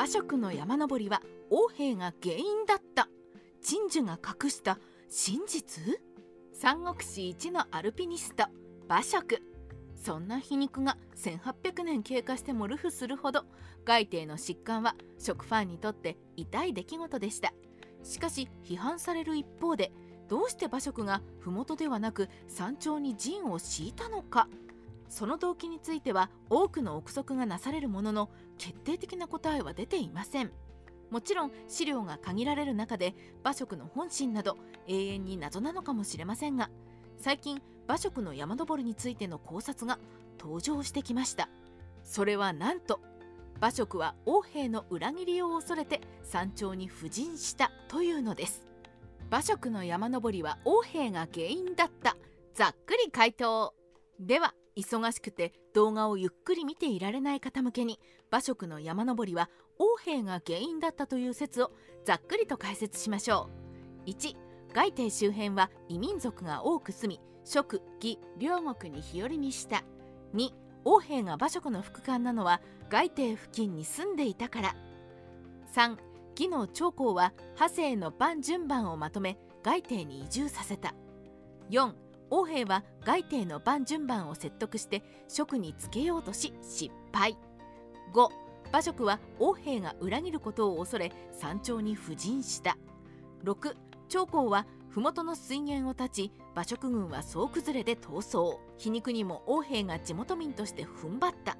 馬謖の山登りは王兵が原因だった。鎮守が隠した真実？三国志一のアルピニスト馬謖そんな皮肉が1800年経過しても流布するほど外帝の疾患は食ファンにとって痛い出来事でした。しかし批判される一方でどうして馬謖が麓ではなく山頂に陣を敷いたのか？その動機については多くの憶測がなされるものの決定的な答えは出ていません。もちろん資料が限られる中で馬謖の本心など永遠に謎なのかもしれませんが最近馬謖の山登りについての考察が登場してきました。それはなんと馬謖は王兵の裏切りを恐れて山頂に布陣したというのです。馬謖の山登りは王兵が原因だった。ざっくり回答。では忙しくて動画をゆっくり見ていられない方向けに馬謖の山登りは王兵が原因だったという説をざっくりと解説しましょう。1外帝周辺は異民族が多く住み蜀義両国に日和にした。2王兵が馬謖の副官なのは外帝付近に住んでいたから。3義の長江は派生の番順番をまとめ外帝に移住させた。4王兵は外帝の番順番を説得して職につけようとし失敗。5馬謖は王兵が裏切ることを恐れ山頂に布陣した。6長江は麓の水源を断ち馬謖軍は総崩れで逃走。皮肉にも王兵が地元民として踏ん張った。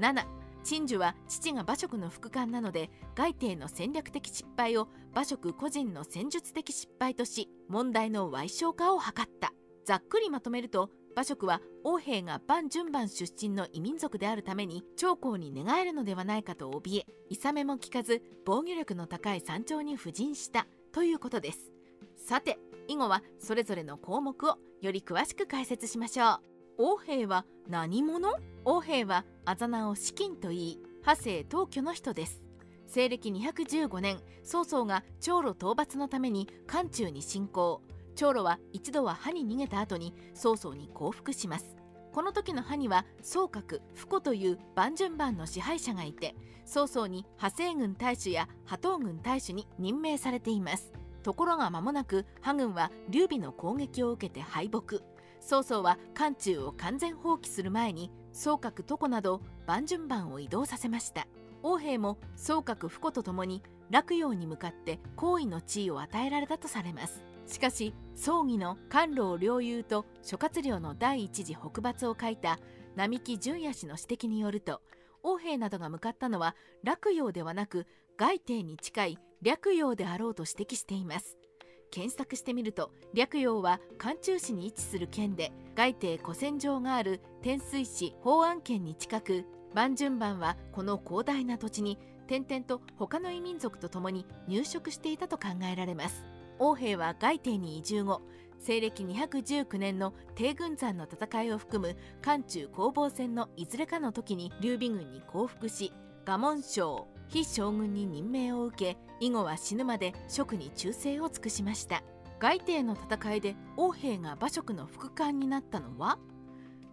7陳寿は父が馬謖の副官なので外帝の戦略的失敗を馬謖個人の戦術的失敗とし問題の賠償化を図った。ざっくりまとめると馬謖は王兵が万順番出身の異民族であるために長江に寝返るのではないかと怯えいめも聞かず防御力の高い山頂に布陣した。ということです。さて以後はそれぞれの項目をより詳しく解説しましょう。王兵は何者？王兵はあざ名を資金といい派生当居の人です。西暦215年曹操が長路討伐のために漢中に侵攻長老は一度は歯に逃げた後に曹操に降伏します。この時の歯には総閣不古という万順番の支配者がいて曹操に派生軍大使や波東軍大使に任命されています。ところが間もなく波軍は劉備の攻撃を受けて敗北。曹操は漢中を完全放棄する前に総閣床など万順番を移動させました。王兵も総閣不古とともに洛陽に向かって皇位の地位を与えられたとされます。しかし葬儀の官老領有と諸葛亮の第一次北伐を書いた並木淳也氏の指摘によると王兵などが向かったのは洛陽ではなく外帝に近い略陽であろうと指摘しています。検索してみると略陽は漢中市に位置する県で外帝古戦場がある天水市法安県に近く万順番はこの広大な土地に点々と他の異民族と共に入植していたと考えられます。王兵は外帝に移住後西暦219年の帝軍山の戦いを含む漢中攻防戦のいずれかの時に劉備軍に降伏し賀門将非将軍に任命を受け以後は死ぬまで職に忠誠を尽くしました。外帝の戦いで王兵が馬謖の副官になったのは？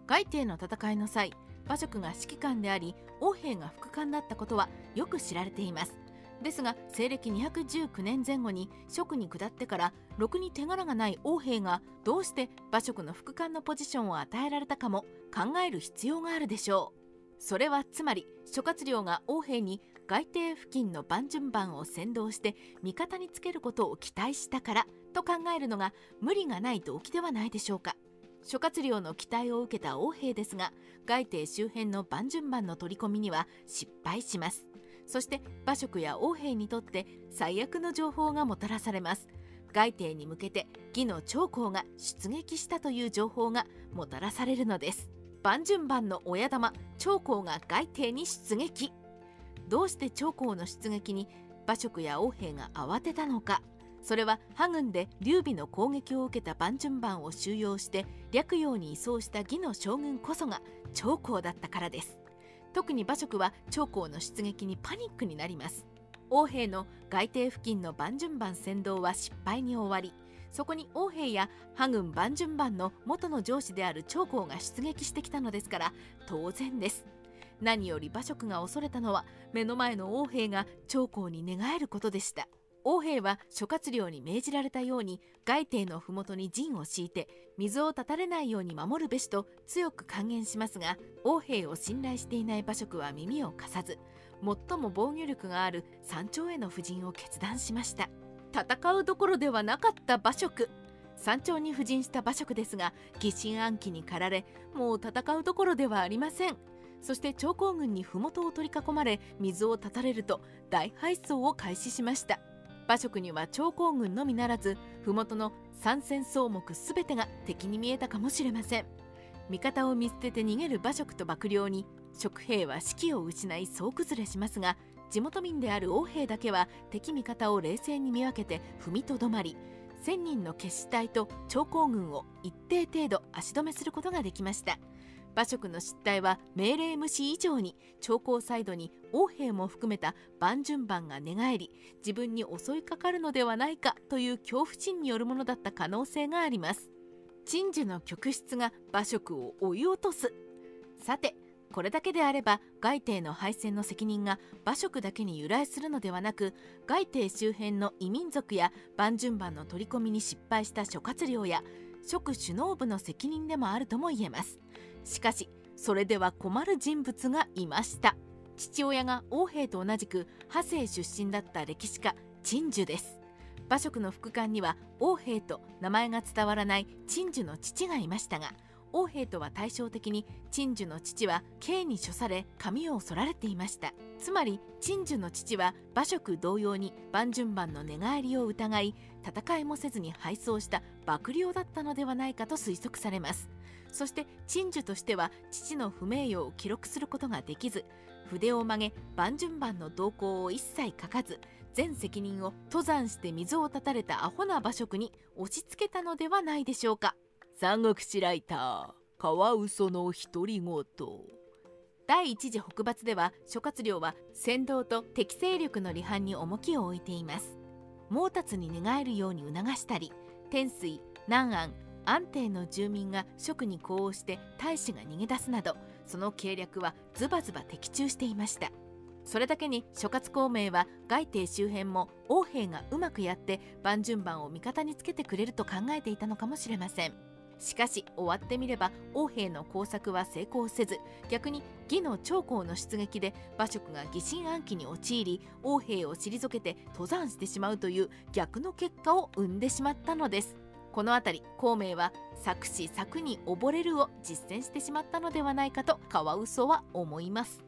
外帝の戦いの際馬謖が指揮官であり王兵が副官だったことはよく知られています。ですが西暦219年前後に職に下ってからろくに手柄がない王兵がどうして馬謖の副官のポジションを与えられたかも考える必要があるでしょう。それはつまり諸葛亮が王兵に外帝付近の番順番を先導して味方につけることを期待したからと考えるのが無理がない動機ではないでしょうか。諸葛亮の期待を受けた王兵ですが外帝周辺の番順番の取り込みには失敗します。そして馬謖や王兵にとって最悪の情報がもたらされます。外帝に向けて義の長江が出撃したという情報がもたらされるのです。番順番の親玉長江が外帝に出撃。どうして長江の出撃に馬謖や王兵が慌てたのか。それは破軍で劉備の攻撃を受けた番順番を収容して略陽に移送した義の将軍こそが長江だったからです。特に馬謖は長江の出撃にパニックになります。王兵の外邸付近の番順番先導は失敗に終わりそこに王兵や羽軍番順番の元の上司である長江が出撃してきたのですから当然です。何より馬謖が恐れたのは目の前の王兵が長江に寝返ることでした。王兵は諸葛亮に命じられたように外邸の麓に陣を敷いて水を断たれないように守るべしと強く還元しますが王兵を信頼していない馬謖は耳を貸さず最も防御力がある山頂への布陣を決断しました。戦うどころではなかった馬謖。山頂に布陣した馬謖ですが疑心暗鬼に駆られもう戦うどころではありません。そして長江軍に麓を取り囲まれ水を断たれると大敗走を開始しました。馬謖には長江軍のみならず麓の参戦草木すべてが敵に見えたかもしれません。味方を見捨てて逃げる馬謖と幕僚に職兵は士気を失い総崩れしますが地元民である王兵だけは敵味方を冷静に見分けて踏みとどまり1000人の決死隊と長江軍を一定程度足止めすることができました。馬謖の失態は命令無視以上に長江サイドに王兵も含めた万順番が寝返り自分に襲いかかるのではないかという恐怖心によるものだった可能性があります。鎮守の曲室が馬謖を追い落とす。さてこれだけであれば外邸の敗戦の責任が馬謖だけに由来するのではなく外邸周辺の異民族や万順番の取り込みに失敗した諸葛亮や諸首脳部の責任でもあるとも言えます。しかしそれでは困る人物がいました。父親が王兵と同じく派生出身だった歴史家陳寿です。馬謖の副官には王兵と名前が伝わらない陳寿の父がいましたが王兵とは対照的に陳寿の父は刑に処され髪を剃られていました。つまり陳寿の父は馬謖同様に万順番の寝返りを疑い戦いもせずに敗走した幕僚だったのではないかと推測されます。そして陳寿としては父の不名誉を記録することができず筆を曲げ万順番の動向を一切書かず全責任を登山して水を断たれたアホな馬謖に押し付けたのではないでしょうか。三国志ライターカワウソの独り言。第一次北伐では諸葛亮は先導と敵勢力の離反に重きを置いています。毛達に寝返るように促したり天水南安安定の住民が職に呼応して大使が逃げ出すなどその計略はズバズバ的中していました。それだけに諸葛孔明は外邸周辺も王兵がうまくやって万順番を味方につけてくれると考えていたのかもしれません。しかし終わってみれば王兵の工作は成功せず逆に義の長江の出撃で馬謖が疑心暗鬼に陥り王兵を退けて登山してしまうという逆の結果を生んでしまったのです。この辺り孔明は作詞作に溺れるを実践してしまったのではないかとカワウソは思います。